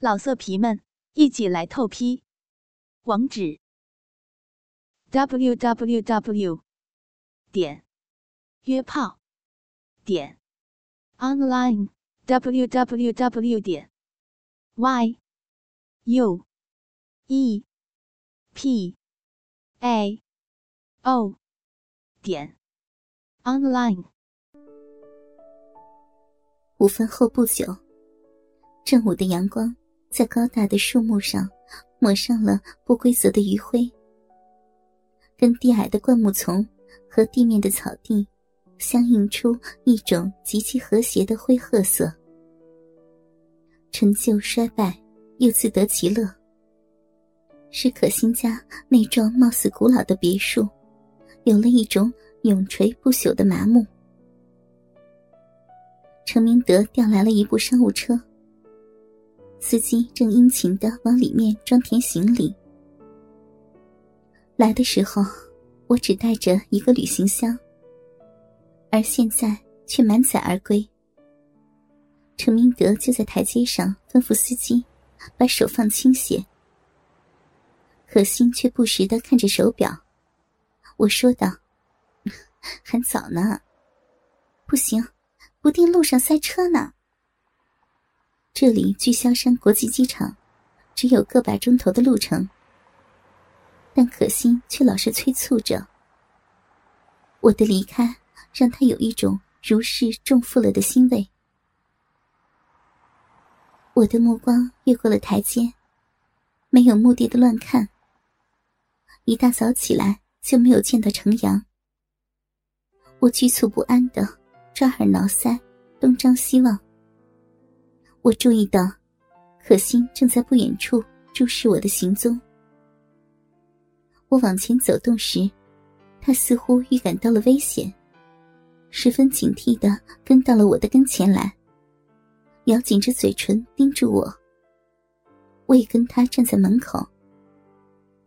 老色皮们，一起来透批！网址：w w w 点约炮点 online w w w 点 y u e p a o 点 online。午饭后不久，正午的阳光。在高大的树木上抹上了不规则的余晖，跟低矮的灌木丛和地面的草地相映出一种极其和谐的灰褐色。陈旧衰败又自得其乐，使可心家那幢貌似古老的别墅有了一种永垂不朽的麻木。陈明德调来了一部商务车。司机正殷勤的往里面装填行李。来的时候，我只带着一个旅行箱，而现在却满载而归。陈明德就在台阶上吩咐司机，把手放倾斜。可心却不时的看着手表。我说道：“ 还早呢，不行，不定路上塞车呢。”这里距萧山国际机场只有个把钟头的路程，但可心却老是催促着。我的离开让他有一种如释重负了的欣慰。我的目光越过了台阶，没有目的的乱看。一大早起来就没有见到程阳，我局促不安的抓耳挠腮，东张西望。我注意到，可心正在不远处注视我的行踪。我往前走动时，他似乎预感到了危险，十分警惕的跟到了我的跟前来，咬紧着嘴唇盯住我。我也跟他站在门口，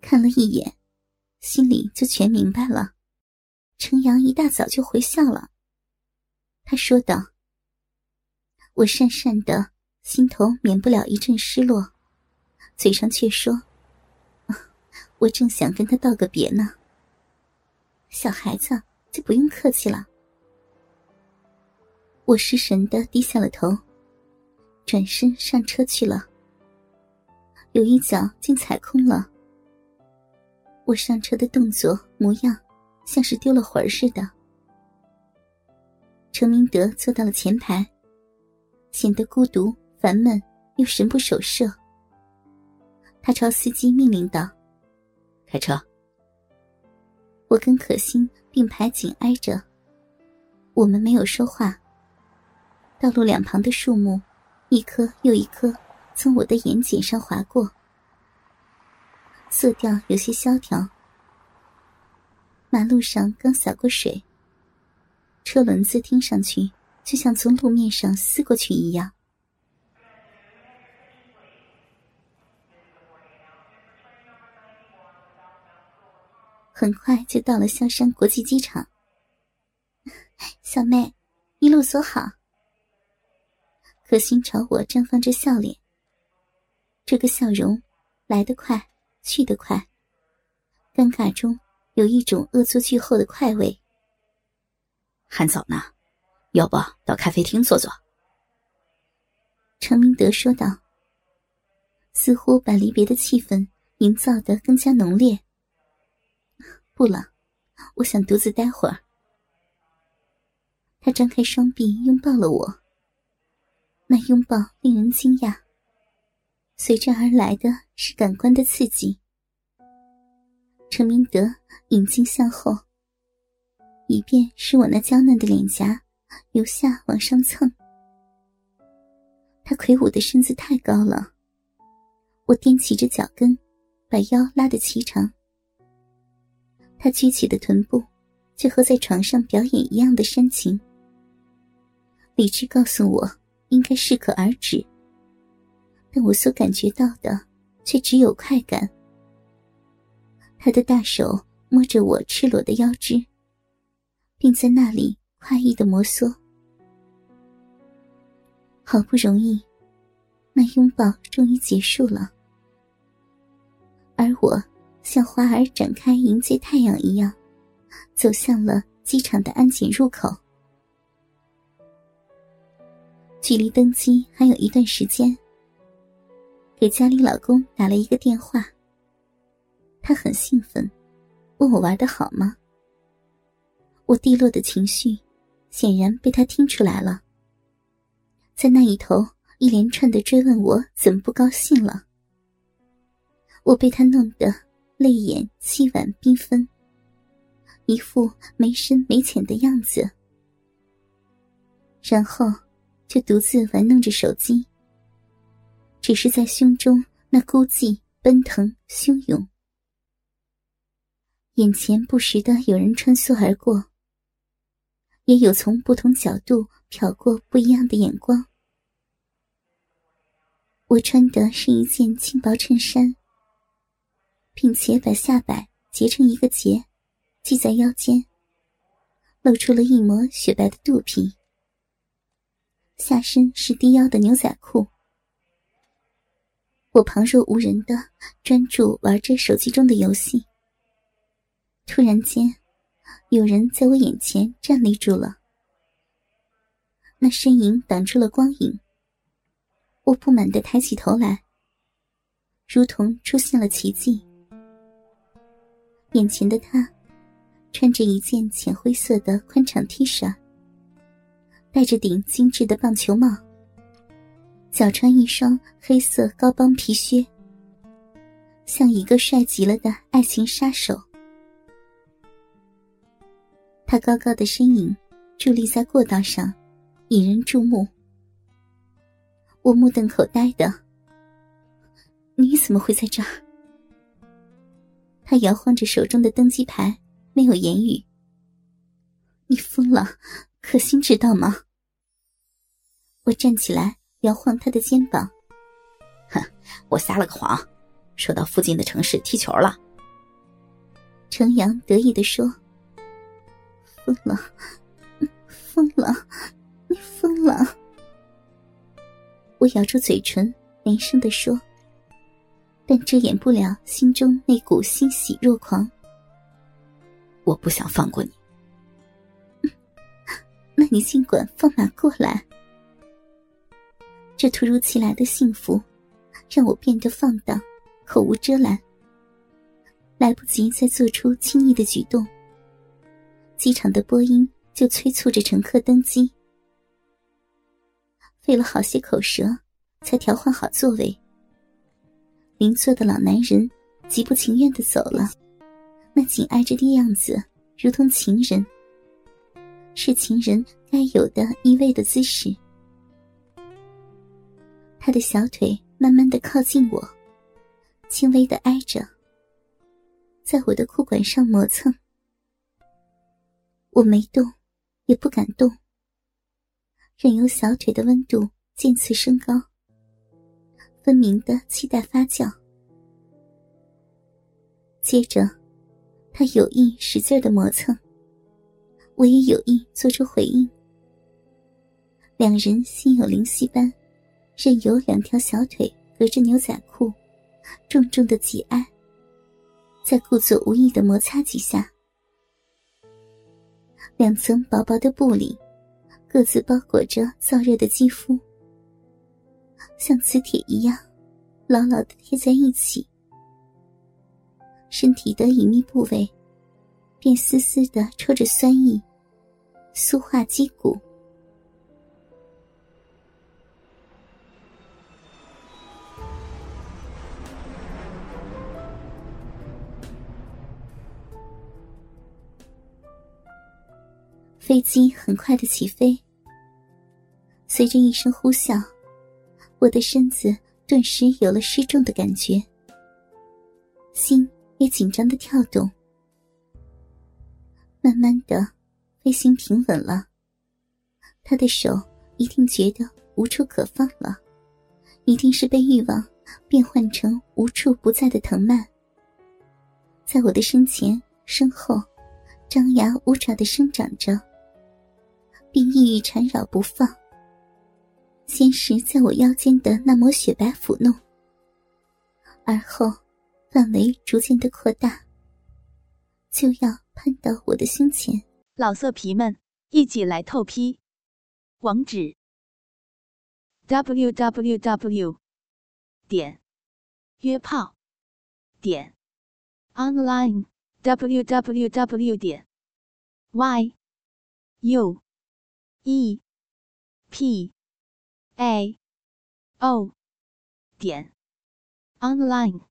看了一眼，心里就全明白了。程阳一大早就回校了，他说道：“我讪讪的。”心头免不了一阵失落，嘴上却说：“我正想跟他道个别呢。”小孩子就不用客气了。我失神的低下了头，转身上车去了。有一脚竟踩空了。我上车的动作模样，像是丢了魂似的。程明德坐到了前排，显得孤独。烦闷又神不守舍，他朝司机命令道：“开车。”我跟可心并排紧挨着，我们没有说话。道路两旁的树木，一棵又一棵，从我的眼睑上划过，色调有些萧条。马路上刚洒过水，车轮子听上去就像从路面上撕过去一样。很快就到了萧山国际机场。小妹，一路走好。可心朝我绽放着笑脸。这个笑容来得快，去得快，尴尬中有一种恶作剧后的快慰。还早呢，要不到咖啡厅坐坐？程明德说道，似乎把离别的气氛营造得更加浓烈。不了，我想独自待会儿。他张开双臂拥抱了我，那拥抱令人惊讶，随之而来的是感官的刺激。陈明德引颈向后，以便使我那娇嫩的脸颊由下往上蹭。他魁梧的身子太高了，我踮起着脚跟，把腰拉得齐长。他举起的臀部，就和在床上表演一样的煽情。理智告诉我应该适可而止，但我所感觉到的却只有快感。他的大手摸着我赤裸的腰肢，并在那里快意的摩挲。好不容易，那拥抱终于结束了，而我像花儿展开迎接太阳一样，走向了机场的安检入口。距离登机还有一段时间，给家里老公打了一个电话。他很兴奋，问我玩的好吗？我低落的情绪，显然被他听出来了。在那一头一连串的追问我怎么不高兴了，我被他弄得泪眼凄婉缤纷，一副没深没浅的样子，然后就独自玩弄着手机，只是在胸中那孤寂奔腾汹涌。眼前不时的有人穿梭而过，也有从不同角度瞟过不一样的眼光。我穿的是一件轻薄衬衫，并且把下摆结成一个结，系在腰间，露出了一抹雪白的肚皮。下身是低腰的牛仔裤。我旁若无人的专注玩着手机中的游戏。突然间，有人在我眼前站立住了。那身影挡住了光影。我不满的抬起头来，如同出现了奇迹。眼前的他，穿着一件浅灰色的宽敞 T 恤，戴着顶精致的棒球帽，脚穿一双黑色高帮皮靴，像一个帅极了的爱情杀手。他高高的身影伫立在过道上，引人注目。我目瞪口呆的，你怎么会在这儿？他摇晃着手中的登机牌，没有言语。你疯了，可心知道吗？我站起来，摇晃他的肩膀。哼，我撒了个谎，说到附近的城市踢球了。程阳得意的说。疯了，疯了，你疯了！我咬住嘴唇，连声的说，但遮掩不了心中那股欣喜若狂。我不想放过你，那你尽管放马过来。这突如其来的幸福，让我变得放荡，口无遮拦，来不及再做出轻易的举动。机场的播音就催促着乘客登机，费了好些口舌，才调换好座位。邻座的老男人极不情愿的走了，那紧挨着的样子，如同情人，是情人该有的依偎的姿势。他的小腿慢慢的靠近我，轻微的挨着，在我的裤管上磨蹭。我没动，也不敢动，任由小腿的温度渐次升高，分明的期待发酵。接着，他有意使劲的磨蹭，我也有意做出回应。两人心有灵犀般，任由两条小腿隔着牛仔裤，重重的挤压，在故作无意的摩擦几下。两层薄薄的布里，各自包裹着燥热的肌肤，像磁铁一样，牢牢的贴在一起。身体的隐秘部位，便丝丝的抽着酸意，酥化肌骨。飞机很快的起飞，随着一声呼啸，我的身子顿时有了失重的感觉，心也紧张的跳动。慢慢的，飞行平稳了，他的手一定觉得无处可放了，一定是被欲望变换成无处不在的藤蔓，在我的身前身后，张牙舞爪的生长着。并意欲缠绕不放，先是在我腰间的那抹雪白抚弄，而后范围逐渐的扩大，就要攀到我的胸前。老色皮们，一起来透批！网址：w w w 点约炮点 online w w w 点 y u e p a. O. 点。Online。